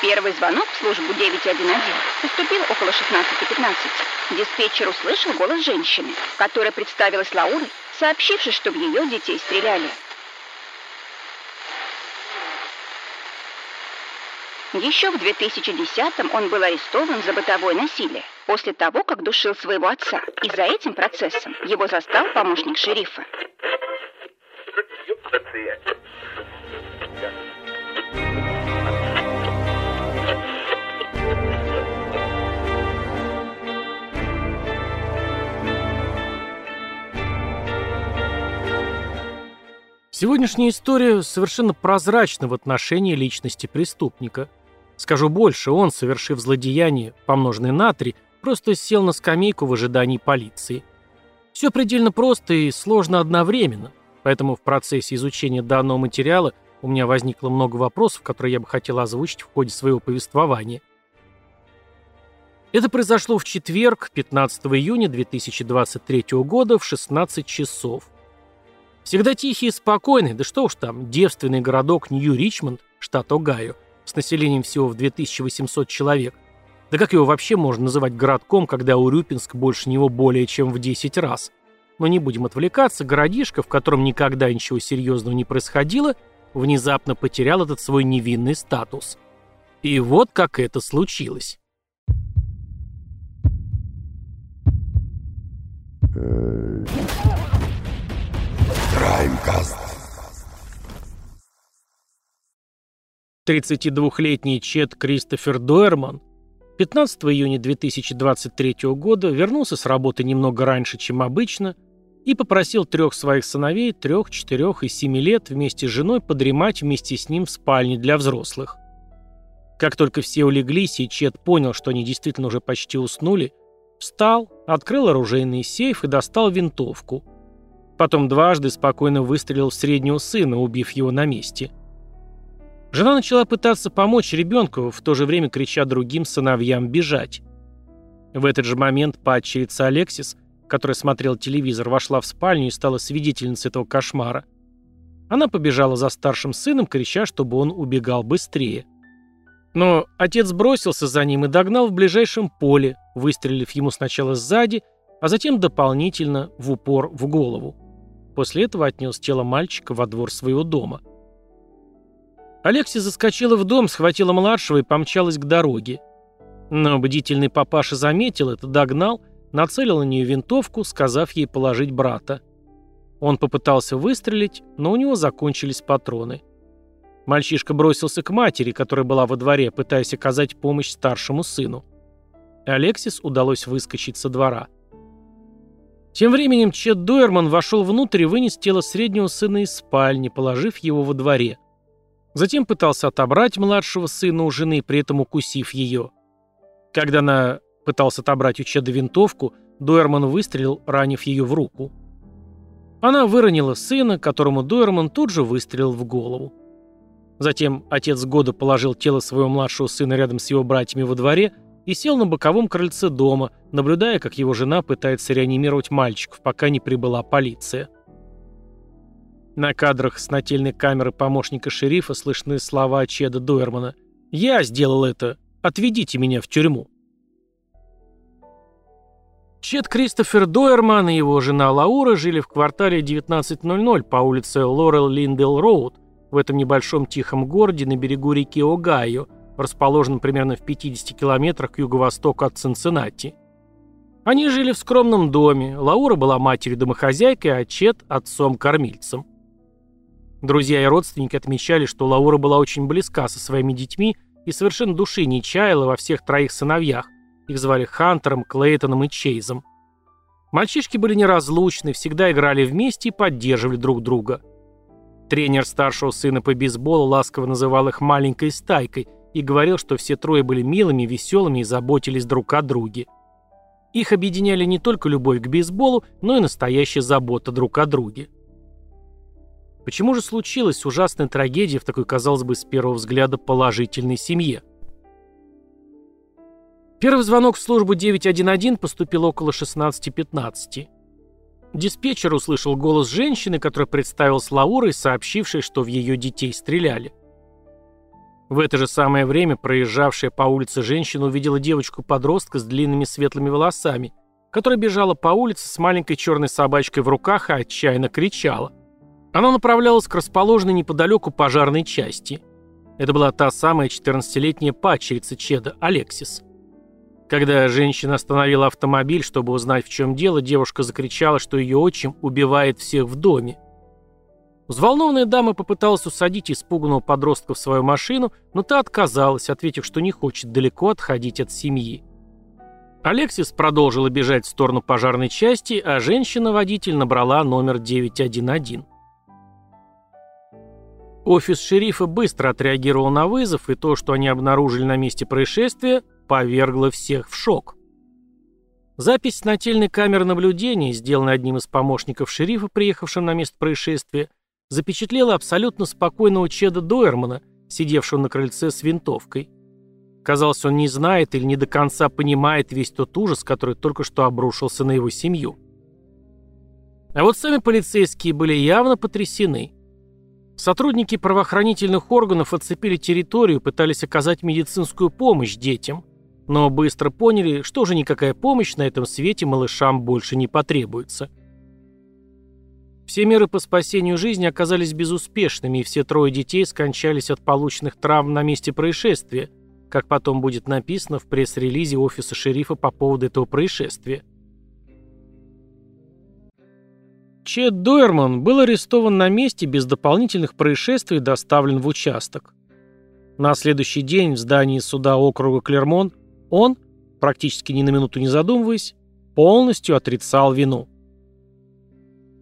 Первый звонок в службу 911 поступил около 16.15. Диспетчер услышал голос женщины, которая представилась Лаурой, сообщившей, что в ее детей стреляли. Еще в 2010-м он был арестован за бытовое насилие после того, как душил своего отца. И за этим процессом его застал помощник шерифа. Сегодняшняя история совершенно прозрачна в отношении личности преступника. Скажу больше, он, совершив злодеяние, помноженное на три, просто сел на скамейку в ожидании полиции. Все предельно просто и сложно одновременно, поэтому в процессе изучения данного материала у меня возникло много вопросов, которые я бы хотел озвучить в ходе своего повествования. Это произошло в четверг, 15 июня 2023 года в 16 часов. Всегда тихий и спокойный, да что уж там, девственный городок Нью-Ричмонд, штат Огайо, с населением всего в 2800 человек. Да как его вообще можно называть городком, когда Урюпинск больше него более чем в 10 раз? Но не будем отвлекаться, городишко, в котором никогда ничего серьезного не происходило, внезапно потерял этот свой невинный статус. И вот как это случилось. Краймкаст. 32-летний Чет Кристофер Дуэрман 15 июня 2023 года вернулся с работы немного раньше, чем обычно, и попросил трех своих сыновей, трех, четырех и семи лет, вместе с женой подремать вместе с ним в спальне для взрослых. Как только все улеглись, и Чет понял, что они действительно уже почти уснули, встал, открыл оружейный сейф и достал винтовку – Потом дважды спокойно выстрелил в среднего сына, убив его на месте. Жена начала пытаться помочь ребенку, в то же время крича другим сыновьям бежать. В этот же момент падчерица Алексис, которая смотрел телевизор, вошла в спальню и стала свидетельницей этого кошмара. Она побежала за старшим сыном, крича, чтобы он убегал быстрее. Но отец бросился за ним и догнал в ближайшем поле, выстрелив ему сначала сзади, а затем дополнительно в упор в голову. После этого отнес тело мальчика во двор своего дома. Алексия заскочила в дом, схватила младшего и помчалась к дороге. Но бдительный папаша заметил это, догнал, нацелил на нее винтовку, сказав ей положить брата. Он попытался выстрелить, но у него закончились патроны. Мальчишка бросился к матери, которая была во дворе, пытаясь оказать помощь старшему сыну. Алексис удалось выскочить со двора. Тем временем Чет Дуэрман вошел внутрь и вынес тело среднего сына из спальни, положив его во дворе. Затем пытался отобрать младшего сына у жены, при этом укусив ее. Когда она пытался отобрать у Чеда винтовку, Дуэрман выстрелил, ранив ее в руку. Она выронила сына, которому Дуэрман тут же выстрелил в голову. Затем отец года положил тело своего младшего сына рядом с его братьями во дворе и сел на боковом крыльце дома, наблюдая, как его жена пытается реанимировать мальчиков, пока не прибыла полиция. На кадрах с нательной камеры помощника шерифа слышны слова Чеда Дуэрмана «Я сделал это! Отведите меня в тюрьму!» Чед Кристофер Дуэрман и его жена Лаура жили в квартале 1900 по улице Лорел Линдел Роуд в этом небольшом тихом городе на берегу реки Огайо, расположенном примерно в 50 километрах к юго-востоку от Цинциннати. Они жили в скромном доме, Лаура была матерью-домохозяйкой, а Чет – отцом-кормильцем. Друзья и родственники отмечали, что Лаура была очень близка со своими детьми и совершенно души не чаяла во всех троих сыновьях. Их звали Хантером, Клейтоном и Чейзом. Мальчишки были неразлучны, всегда играли вместе и поддерживали друг друга. Тренер старшего сына по бейсболу ласково называл их «маленькой стайкой», и говорил, что все трое были милыми, веселыми и заботились друг о друге. Их объединяли не только любовь к бейсболу, но и настоящая забота друг о друге. Почему же случилась ужасная трагедия в такой, казалось бы, с первого взгляда положительной семье? Первый звонок в службу 911 поступил около 16.15. Диспетчер услышал голос женщины, которая представилась Лаурой, сообщившей, что в ее детей стреляли. В это же самое время проезжавшая по улице женщина увидела девочку-подростка с длинными светлыми волосами, которая бежала по улице с маленькой черной собачкой в руках и отчаянно кричала. Она направлялась к расположенной неподалеку пожарной части. Это была та самая 14-летняя падчерица Чеда, Алексис. Когда женщина остановила автомобиль, чтобы узнать, в чем дело, девушка закричала, что ее отчим убивает всех в доме. Взволнованная дама попыталась усадить испуганного подростка в свою машину, но та отказалась, ответив, что не хочет далеко отходить от семьи. Алексис продолжила бежать в сторону пожарной части, а женщина-водитель набрала номер 911. Офис шерифа быстро отреагировал на вызов, и то, что они обнаружили на месте происшествия, повергло всех в шок. Запись с нательной камеры наблюдения, сделанная одним из помощников шерифа, приехавшим на место происшествия, запечатлела абсолютно спокойного Чеда Дойермана, сидевшего на крыльце с винтовкой. Казалось, он не знает или не до конца понимает весь тот ужас, который только что обрушился на его семью. А вот сами полицейские были явно потрясены. Сотрудники правоохранительных органов оцепили территорию, пытались оказать медицинскую помощь детям, но быстро поняли, что же никакая помощь на этом свете малышам больше не потребуется. Все меры по спасению жизни оказались безуспешными, и все трое детей скончались от полученных травм на месте происшествия, как потом будет написано в пресс-релизе офиса шерифа по поводу этого происшествия. Чет Дойерман был арестован на месте без дополнительных происшествий и доставлен в участок. На следующий день в здании суда округа Клермон он, практически ни на минуту не задумываясь, полностью отрицал вину.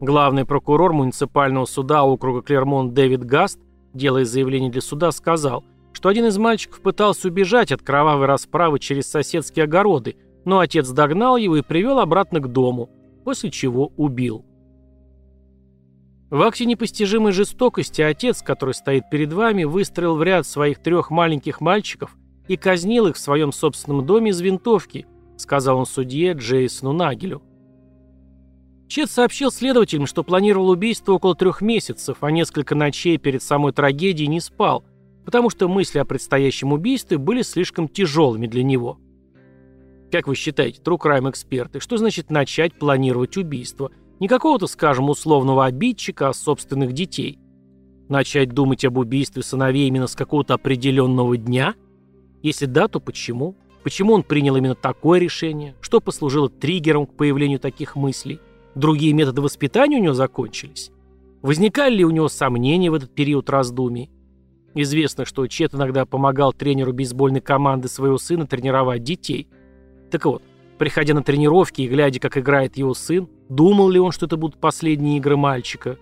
Главный прокурор муниципального суда округа Клермон Дэвид Гаст, делая заявление для суда, сказал, что один из мальчиков пытался убежать от кровавой расправы через соседские огороды, но отец догнал его и привел обратно к дому, после чего убил. В акте непостижимой жестокости отец, который стоит перед вами, выстроил в ряд своих трех маленьких мальчиков и казнил их в своем собственном доме из винтовки, сказал он судье Джейсону Нагелю. Чет сообщил следователям, что планировал убийство около трех месяцев, а несколько ночей перед самой трагедией не спал, потому что мысли о предстоящем убийстве были слишком тяжелыми для него. Как вы считаете, true crime эксперты, что значит начать планировать убийство? Не какого-то, скажем, условного обидчика, а собственных детей. Начать думать об убийстве сыновей именно с какого-то определенного дня? Если да, то почему? Почему он принял именно такое решение? Что послужило триггером к появлению таких мыслей? Другие методы воспитания у него закончились? Возникали ли у него сомнения в этот период раздумий? Известно, что Чет иногда помогал тренеру бейсбольной команды своего сына тренировать детей. Так вот, приходя на тренировки и глядя, как играет его сын, думал ли он, что это будут последние игры мальчика?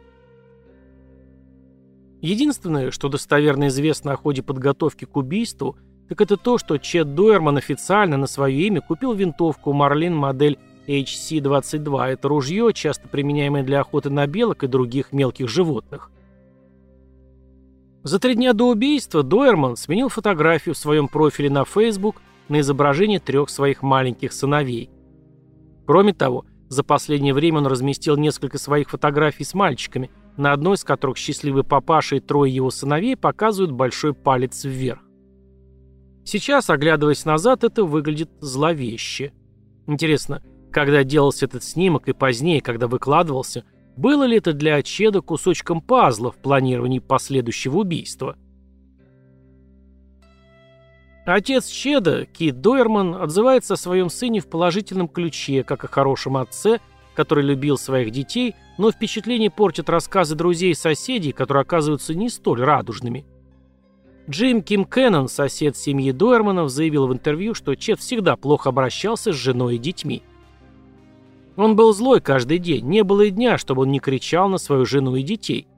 Единственное, что достоверно известно о ходе подготовки к убийству, так это то, что Чет Дойерман официально на свое имя купил винтовку Марлин модель HC-22. Это ружье, часто применяемое для охоты на белок и других мелких животных. За три дня до убийства Дойерман сменил фотографию в своем профиле на Facebook на изображение трех своих маленьких сыновей. Кроме того, за последнее время он разместил несколько своих фотографий с мальчиками, на одной из которых счастливый папаша и трое его сыновей показывают большой палец вверх. Сейчас, оглядываясь назад, это выглядит зловеще. Интересно, когда делался этот снимок и позднее, когда выкладывался, было ли это для Чеда кусочком пазла в планировании последующего убийства? Отец Чеда, Кит Дойерман, отзывается о своем сыне в положительном ключе, как о хорошем отце, который любил своих детей, но впечатление портят рассказы друзей и соседей, которые оказываются не столь радужными. Джим Ким Кеннон, сосед семьи Дойерманов, заявил в интервью, что Чед всегда плохо обращался с женой и детьми. Он был злой каждый день, не было и дня, чтобы он не кричал на свою жену и детей.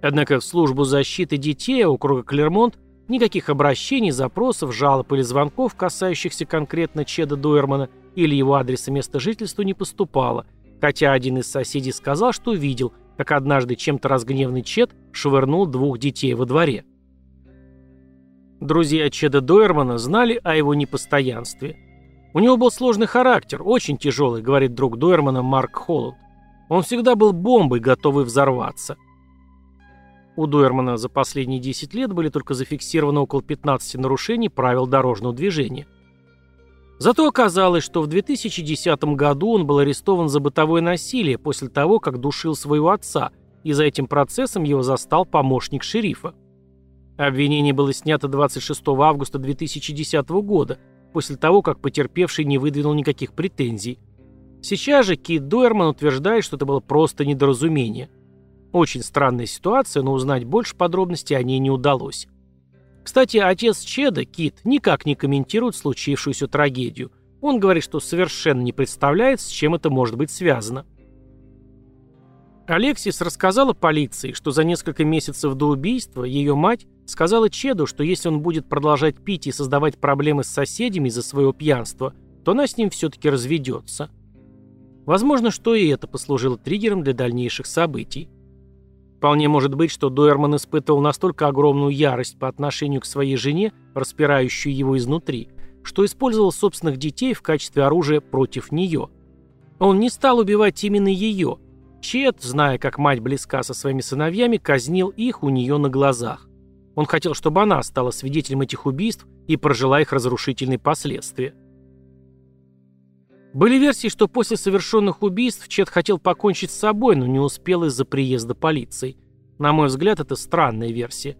Однако в службу защиты детей округа Клермонт никаких обращений, запросов, жалоб или звонков, касающихся конкретно Чеда Дуэрмана или его адреса места жительства не поступало, хотя один из соседей сказал, что видел, как однажды чем-то разгневанный Чед швырнул двух детей во дворе. Друзья Чеда Дуэрмана знали о его непостоянстве – у него был сложный характер, очень тяжелый, говорит друг Дойермана Марк Холланд. Он всегда был бомбой, готовый взорваться. У Дуэрмана за последние 10 лет были только зафиксированы около 15 нарушений правил дорожного движения. Зато оказалось, что в 2010 году он был арестован за бытовое насилие после того, как душил своего отца, и за этим процессом его застал помощник шерифа. Обвинение было снято 26 августа 2010 года, после того, как потерпевший не выдвинул никаких претензий. Сейчас же Кит Дуэрман утверждает, что это было просто недоразумение. Очень странная ситуация, но узнать больше подробностей о ней не удалось. Кстати, отец Чеда, Кит, никак не комментирует случившуюся трагедию. Он говорит, что совершенно не представляет, с чем это может быть связано. Алексис рассказала полиции, что за несколько месяцев до убийства ее мать сказала Чеду, что если он будет продолжать пить и создавать проблемы с соседями из-за своего пьянства, то она с ним все-таки разведется. Возможно, что и это послужило триггером для дальнейших событий. Вполне может быть, что Дуэрман испытывал настолько огромную ярость по отношению к своей жене, распирающую его изнутри, что использовал собственных детей в качестве оружия против нее. Он не стал убивать именно ее – Чет, зная, как мать близка со своими сыновьями, казнил их у нее на глазах. Он хотел, чтобы она стала свидетелем этих убийств и прожила их разрушительные последствия. Были версии, что после совершенных убийств Чет хотел покончить с собой, но не успел из-за приезда полиции. На мой взгляд, это странная версия.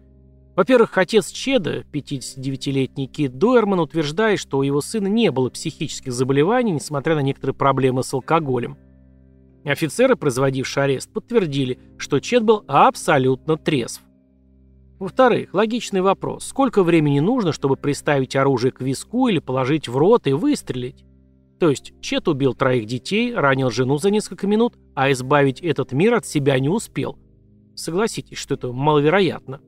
Во-первых, отец Чеда, 59-летний Кит Дуэрман, утверждает, что у его сына не было психических заболеваний, несмотря на некоторые проблемы с алкоголем. Офицеры, производившие арест, подтвердили, что Чет был абсолютно трезв. Во-вторых, логичный вопрос. Сколько времени нужно, чтобы приставить оружие к виску или положить в рот и выстрелить? То есть Чет убил троих детей, ранил жену за несколько минут, а избавить этот мир от себя не успел. Согласитесь, что это маловероятно.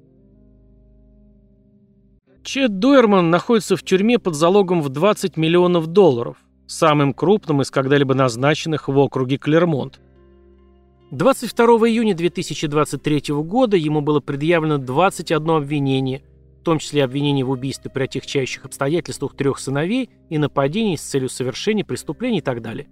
Чет Дуэрман находится в тюрьме под залогом в 20 миллионов долларов – самым крупным из когда-либо назначенных в округе Клермонт. 22 июня 2023 года ему было предъявлено 21 обвинение, в том числе обвинение в убийстве при отягчающих обстоятельствах трех сыновей и нападении с целью совершения преступлений и так далее.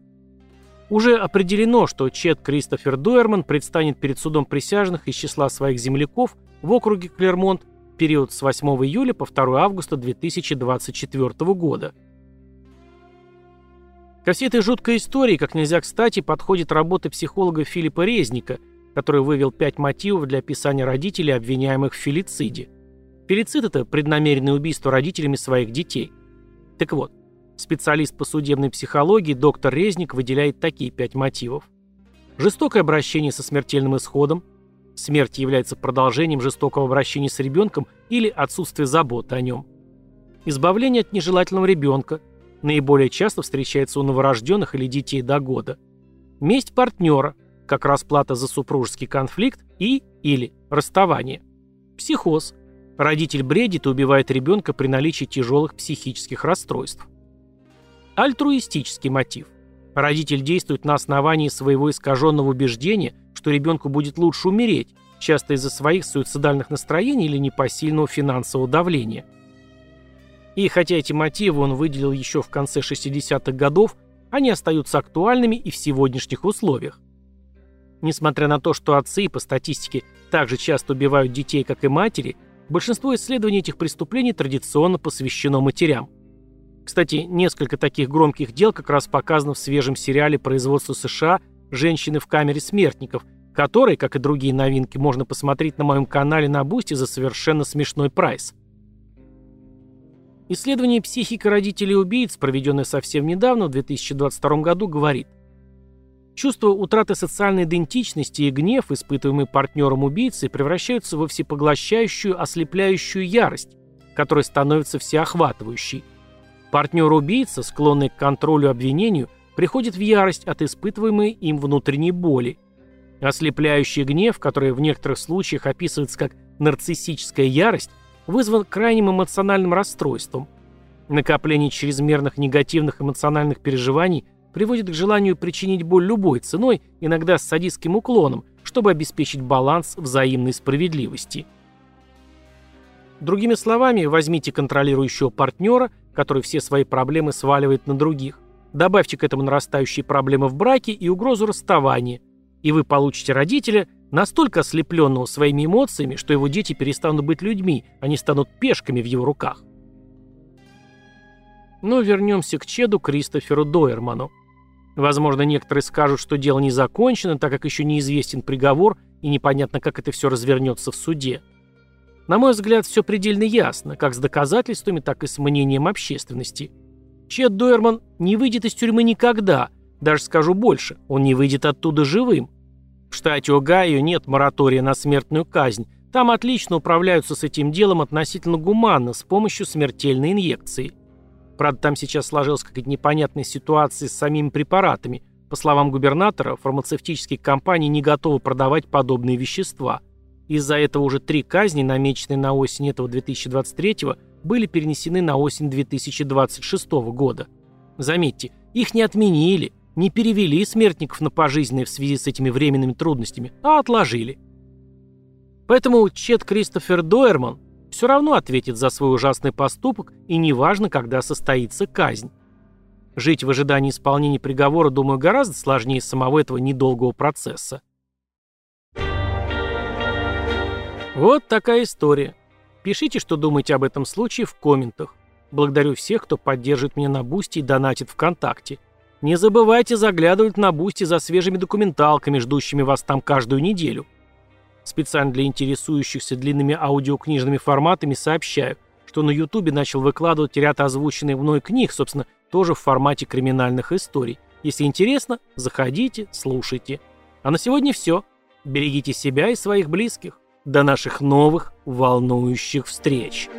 Уже определено, что Чет Кристофер Дуэрман предстанет перед судом присяжных из числа своих земляков в округе Клермонт в период с 8 июля по 2 августа 2024 года. Ко всей этой жуткой истории, как нельзя кстати, подходит работа психолога Филиппа Резника, который вывел пять мотивов для описания родителей, обвиняемых в филициде. Филицид – это преднамеренное убийство родителями своих детей. Так вот, специалист по судебной психологии доктор Резник выделяет такие пять мотивов. Жестокое обращение со смертельным исходом. Смерть является продолжением жестокого обращения с ребенком или отсутствие заботы о нем. Избавление от нежелательного ребенка – Наиболее часто встречается у новорожденных или детей до года. Месть партнера, как расплата за супружеский конфликт и или расставание. Психоз. Родитель бредит и убивает ребенка при наличии тяжелых психических расстройств. Альтруистический мотив. Родитель действует на основании своего искаженного убеждения, что ребенку будет лучше умереть, часто из-за своих суицидальных настроений или непосильного финансового давления – и хотя эти мотивы он выделил еще в конце 60-х годов, они остаются актуальными и в сегодняшних условиях. Несмотря на то, что отцы по статистике так же часто убивают детей, как и матери, большинство исследований этих преступлений традиционно посвящено матерям. Кстати, несколько таких громких дел как раз показано в свежем сериале производства США «Женщины в камере смертников», который, как и другие новинки, можно посмотреть на моем канале на Boosty за совершенно смешной прайс. Исследование психики родителей убийц, проведенное совсем недавно, в 2022 году, говорит, Чувство утраты социальной идентичности и гнев, испытываемый партнером убийцы, превращаются во всепоглощающую, ослепляющую ярость, которая становится всеохватывающей. Партнер убийца, склонный к контролю обвинению, приходит в ярость от испытываемой им внутренней боли. Ослепляющий гнев, который в некоторых случаях описывается как нарциссическая ярость, вызван крайним эмоциональным расстройством. Накопление чрезмерных негативных эмоциональных переживаний приводит к желанию причинить боль любой ценой, иногда с садистским уклоном, чтобы обеспечить баланс взаимной справедливости. Другими словами, возьмите контролирующего партнера, который все свои проблемы сваливает на других, добавьте к этому нарастающие проблемы в браке и угрозу расставания, и вы получите родителя, Настолько ослепленного своими эмоциями, что его дети перестанут быть людьми, они станут пешками в его руках. Но вернемся к Чеду Кристоферу Дойерману. Возможно, некоторые скажут, что дело не закончено, так как еще неизвестен приговор и непонятно, как это все развернется в суде. На мой взгляд, все предельно ясно, как с доказательствами, так и с мнением общественности. Чед Дойерман не выйдет из тюрьмы никогда, даже скажу больше, он не выйдет оттуда живым. В штате Огайо нет моратория на смертную казнь, там отлично управляются с этим делом относительно гуманно, с помощью смертельной инъекции. Правда, там сейчас сложилась какая-то непонятная ситуация с самими препаратами. По словам губернатора, фармацевтические компании не готовы продавать подобные вещества. Из-за этого уже три казни, намеченные на осень этого 2023 были перенесены на осень 2026 года. Заметьте, их не отменили, не перевели смертников на пожизненное в связи с этими временными трудностями, а отложили. Поэтому Чет Кристофер Дойерман все равно ответит за свой ужасный поступок, и неважно, когда состоится казнь. Жить в ожидании исполнения приговора, думаю, гораздо сложнее самого этого недолгого процесса. Вот такая история. Пишите, что думаете об этом случае в комментах. Благодарю всех, кто поддерживает меня на Boosty и донатит ВКонтакте. Не забывайте заглядывать на Boosty за свежими документалками, ждущими вас там каждую неделю. Специально для интересующихся длинными аудиокнижными форматами сообщаю, что на Ютубе начал выкладывать ряд озвученных мной книг, собственно, тоже в формате криминальных историй. Если интересно, заходите, слушайте. А на сегодня все. Берегите себя и своих близких. До наших новых волнующих встреч!